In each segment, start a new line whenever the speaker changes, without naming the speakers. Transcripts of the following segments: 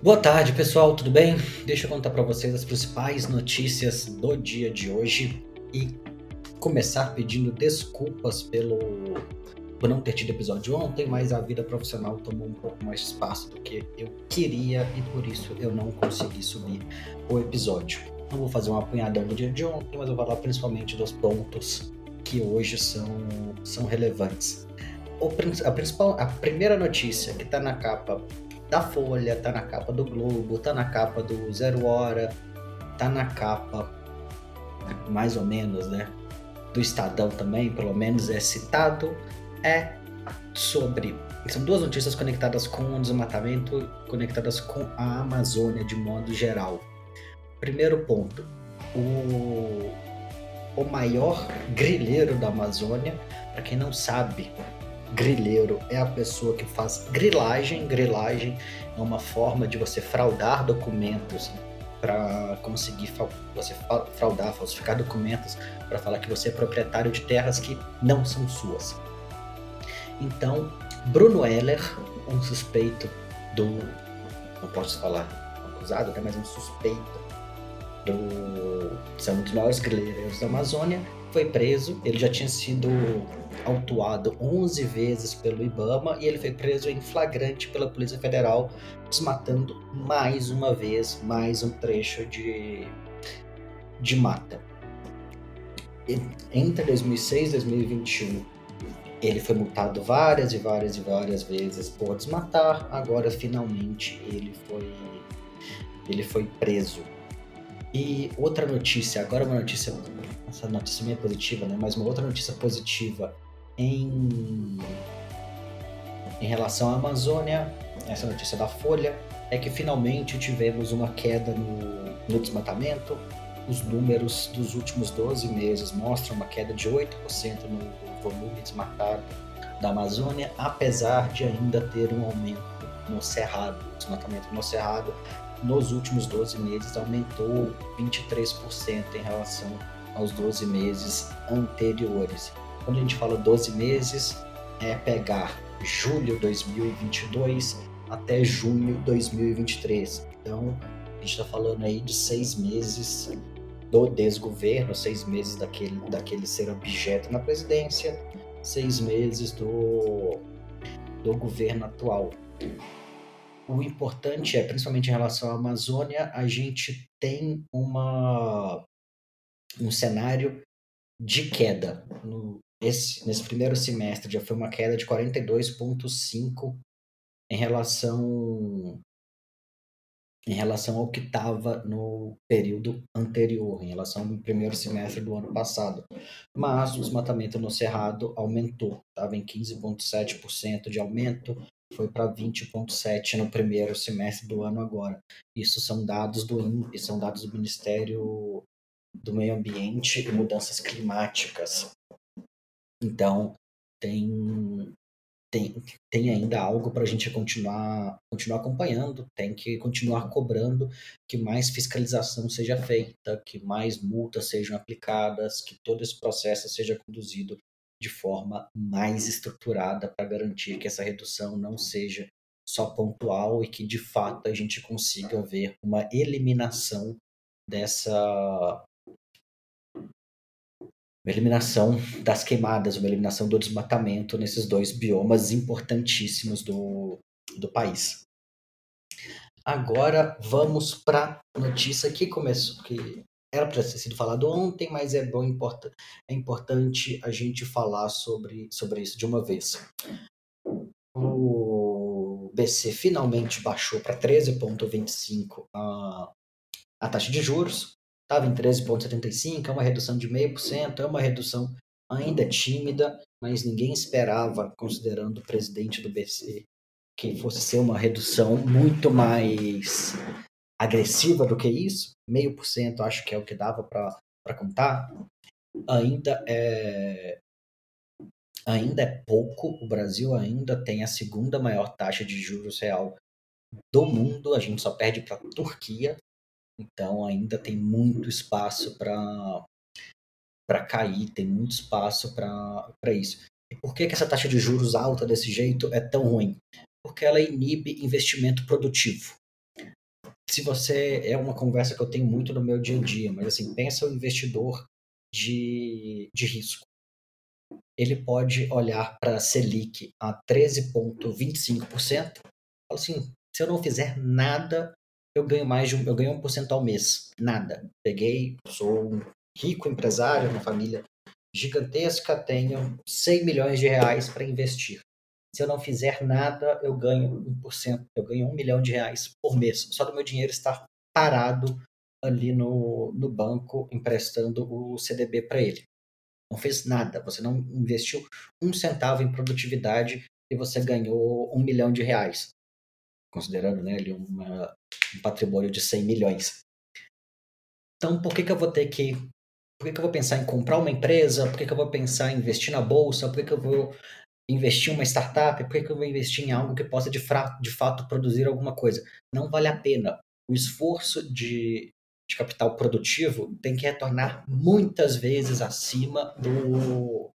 Boa tarde, pessoal, tudo bem? Deixa eu contar para vocês as principais notícias do dia de hoje e começar pedindo desculpas pelo por não ter tido episódio ontem, mas a vida profissional tomou um pouco mais de espaço do que eu queria e por isso eu não consegui subir o episódio. Não vou fazer um apunhadão do dia de ontem, mas eu vou falar principalmente dos pontos que hoje são, são relevantes. O, a, principal, a primeira notícia que está na capa da Folha, tá na capa do Globo, tá na capa do Zero Hora, tá na capa, mais ou menos, né? Do Estadão também, pelo menos é citado, é sobre. São duas notícias conectadas com o desmatamento, conectadas com a Amazônia de modo geral. Primeiro ponto: o, o maior grileiro da Amazônia, para quem não sabe, Grileiro é a pessoa que faz grilagem. Grilagem é uma forma de você fraudar documentos para conseguir você fraudar, falsificar documentos para falar que você é proprietário de terras que não são suas. Então, Bruno Heller, um suspeito do. Não posso falar acusado, né, mas um suspeito do. São um dos maiores grileiros da Amazônia, foi preso. Ele já tinha sido autuado 11 vezes pelo Ibama e ele foi preso em flagrante pela Polícia Federal, desmatando mais uma vez mais um trecho de, de mata. E, entre 2006 e 2021, ele foi multado várias e várias e várias vezes por desmatar. Agora, finalmente, ele foi, ele foi preso. E outra notícia, agora uma notícia, essa notícia meio positiva, né? Mas uma outra notícia positiva em, em relação à Amazônia, essa notícia da Folha, é que finalmente tivemos uma queda no, no desmatamento. Os números dos últimos 12 meses mostram uma queda de 8% no volume desmatado da Amazônia, apesar de ainda ter um aumento no cerrado. Desmatamento no cerrado nos últimos 12 meses aumentou 23% em relação aos 12 meses anteriores. Quando a gente fala 12 meses, é pegar julho 2022 até junho 2023. Então, a gente está falando aí de seis meses do desgoverno, seis meses daquele, daquele ser objeto na presidência, seis meses do, do governo atual. O importante é, principalmente em relação à Amazônia, a gente tem uma, um cenário de queda. No, esse, nesse primeiro semestre já foi uma queda de 42,5 em relação em relação ao que estava no período anterior, em relação ao primeiro semestre do ano passado. Mas o desmatamento no Cerrado aumentou, estava em 15,7% de aumento, foi para 20,7% no primeiro semestre do ano agora. Isso são dados do são dados do Ministério do Meio Ambiente e Mudanças Climáticas. Então, tem, tem, tem ainda algo para a gente continuar, continuar acompanhando, tem que continuar cobrando que mais fiscalização seja feita, que mais multas sejam aplicadas, que todo esse processo seja conduzido de forma mais estruturada para garantir que essa redução não seja só pontual e que de fato a gente consiga ver uma eliminação dessa uma eliminação das queimadas, uma eliminação do desmatamento nesses dois biomas importantíssimos do, do país. Agora vamos para a notícia que começou, que era para ter sido falado ontem, mas é bom é importante a gente falar sobre, sobre isso de uma vez. O BC finalmente baixou para 13,25 a, a taxa de juros, estava em 13,75, é uma redução de 0,5%, é uma redução ainda tímida, mas ninguém esperava, considerando o presidente do BC, que fosse ser uma redução muito mais agressiva do que isso. Meio por cento acho que é o que dava para contar. Ainda é ainda é pouco. O Brasil ainda tem a segunda maior taxa de juros real do mundo. A gente só perde para a Turquia, então ainda tem muito espaço para para cair, tem muito espaço para isso. E por que, que essa taxa de juros alta desse jeito é tão ruim? Porque ela inibe investimento produtivo. Se você é uma conversa que eu tenho muito no meu dia a dia, mas assim, pensa o investidor de, de risco. Ele pode olhar para a Selic a 13,25%, fala assim, se eu não fizer nada, eu ganho mais de um, eu ganho 1% ao mês. Nada. Peguei, sou um rico empresário, uma família gigantesca, tenho 100 milhões de reais para investir. Se eu não fizer nada, eu ganho 1%, eu ganho 1 milhão de reais por mês. Só do meu dinheiro estar parado ali no, no banco, emprestando o CDB para ele. Não fez nada, você não investiu um centavo em produtividade e você ganhou um milhão de reais. Considerando né, ali uma, um patrimônio de 100 milhões. Então, por que, que eu vou ter que por que, que eu vou pensar em comprar uma empresa? Por que, que eu vou pensar em investir na bolsa? Por que, que eu vou investir em uma startup? Por que, que eu vou investir em algo que possa de, de fato produzir alguma coisa? Não vale a pena. O esforço de, de capital produtivo tem que retornar muitas vezes acima do,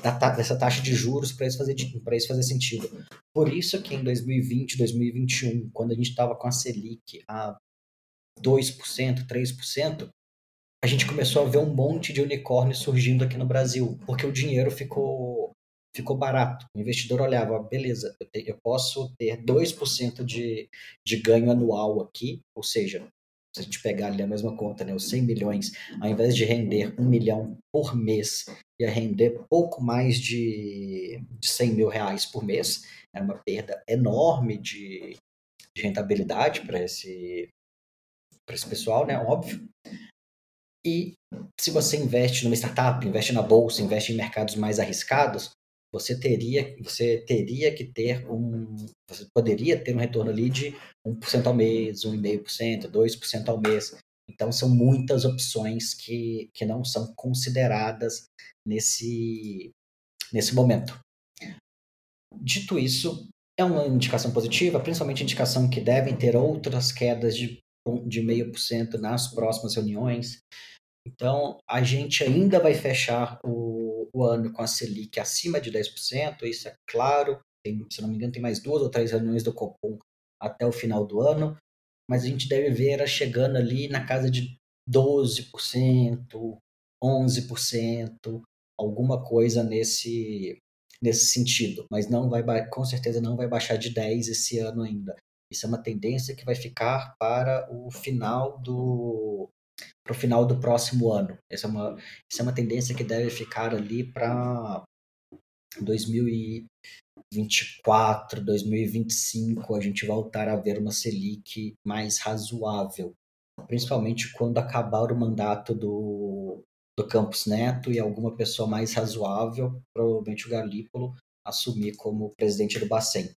da, dessa taxa de juros para isso, fazer, isso fazer sentido. Por isso que em 2020, 2021, quando a gente estava com a Selic a 2%, 3%, a gente começou a ver um monte de unicórnios surgindo aqui no Brasil, porque o dinheiro ficou, ficou barato. O investidor olhava, beleza, eu, te, eu posso ter 2% de, de ganho anual aqui, ou seja, se a gente pegar ali a mesma conta, né, os 100 milhões, ao invés de render 1 milhão por mês, ia render pouco mais de, de 100 mil reais por mês, é uma perda enorme de, de rentabilidade para esse, esse pessoal, né, óbvio. E se você investe numa startup, investe na bolsa, investe em mercados mais arriscados, você teria, você teria que ter um. Você poderia ter um retorno ali de 1% ao mês, 1,5%, 2% ao mês. Então são muitas opções que, que não são consideradas nesse, nesse momento. Dito isso, é uma indicação positiva, principalmente indicação que devem ter outras quedas de, de meio por cento nas próximas reuniões. Então, a gente ainda vai fechar o, o ano com a Selic acima de 10%, isso é claro. Tem, se não me engano, tem mais duas ou três reuniões do Copom até o final do ano, mas a gente deve ver ela chegando ali na casa de 12%, 11%, alguma coisa nesse, nesse sentido, mas não vai com certeza não vai baixar de 10 esse ano ainda. Isso é uma tendência que vai ficar para o final do para o final do próximo ano. Essa é uma, essa é uma tendência que deve ficar ali para 2024, 2025, a gente voltar a ver uma Selic mais razoável, principalmente quando acabar o mandato do, do Campos Neto e alguma pessoa mais razoável, provavelmente o Galípolo, assumir como presidente do Bacen.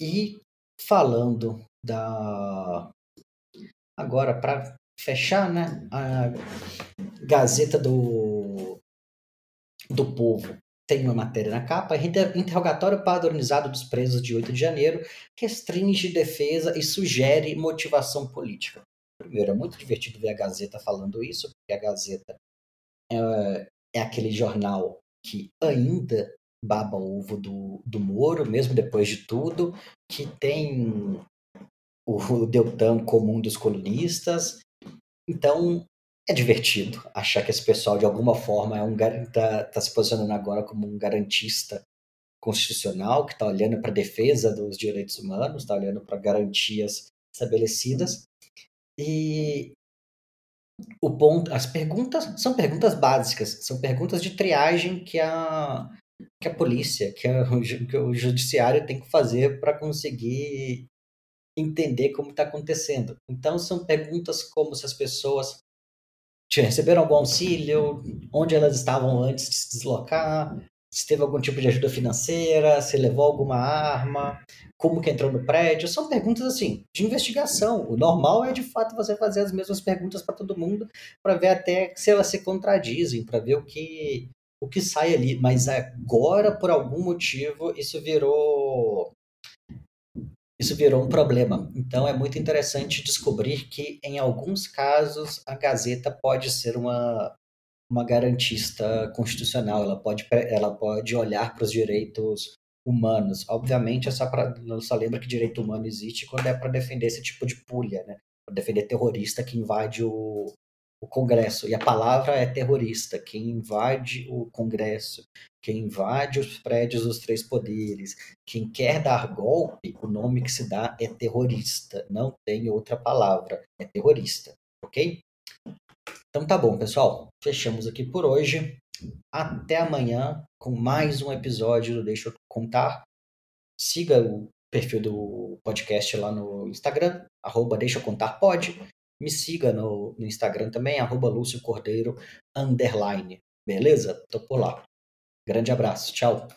E falando da, Agora, para fechar, né, a Gazeta do, do Povo tem uma matéria na capa, interrogatório padronizado dos presos de 8 de janeiro restringe defesa e sugere motivação política. Primeiro, é muito divertido ver a Gazeta falando isso, porque a Gazeta é, é aquele jornal que ainda baba ovo do, do Moro, mesmo depois de tudo, que tem o Deltan comum dos colunistas. Então, é divertido achar que esse pessoal, de alguma forma, é um tá, tá se posicionando agora como um garantista constitucional, que está olhando para a defesa dos direitos humanos, está olhando para garantias estabelecidas. E o ponto, as perguntas são perguntas básicas, são perguntas de triagem que a, que a polícia, que, a, que o judiciário tem que fazer para conseguir entender como está acontecendo. Então, são perguntas como se as pessoas receberam algum auxílio, onde elas estavam antes de se deslocar, se teve algum tipo de ajuda financeira, se levou alguma arma, como que entrou no prédio. São perguntas assim, de investigação. O normal é de fato você fazer as mesmas perguntas para todo mundo, para ver até se elas se contradizem, para ver o que o que sai ali. Mas agora, por algum motivo, isso virou isso virou um problema. Então é muito interessante descobrir que, em alguns casos, a Gazeta pode ser uma, uma garantista constitucional, ela pode, ela pode olhar para os direitos humanos. Obviamente, essa pra, só lembra que direito humano existe quando é para defender esse tipo de pulha, né? Para defender terrorista que invade o, o Congresso. E a palavra é terrorista. Quem invade o Congresso, quem invade os prédios dos três poderes, quem quer dar golpe, o nome que se dá é terrorista. Não tem outra palavra. É terrorista. Ok? Então tá bom, pessoal. Fechamos aqui por hoje. Até amanhã com mais um episódio do Deixa Eu Contar. Siga o perfil do podcast lá no Instagram, arroba Deixa Eu Contar Pode. Me siga no, no Instagram também, arroba Lúcio Cordeiro, underline. Beleza? Tô por lá. Grande abraço. Tchau.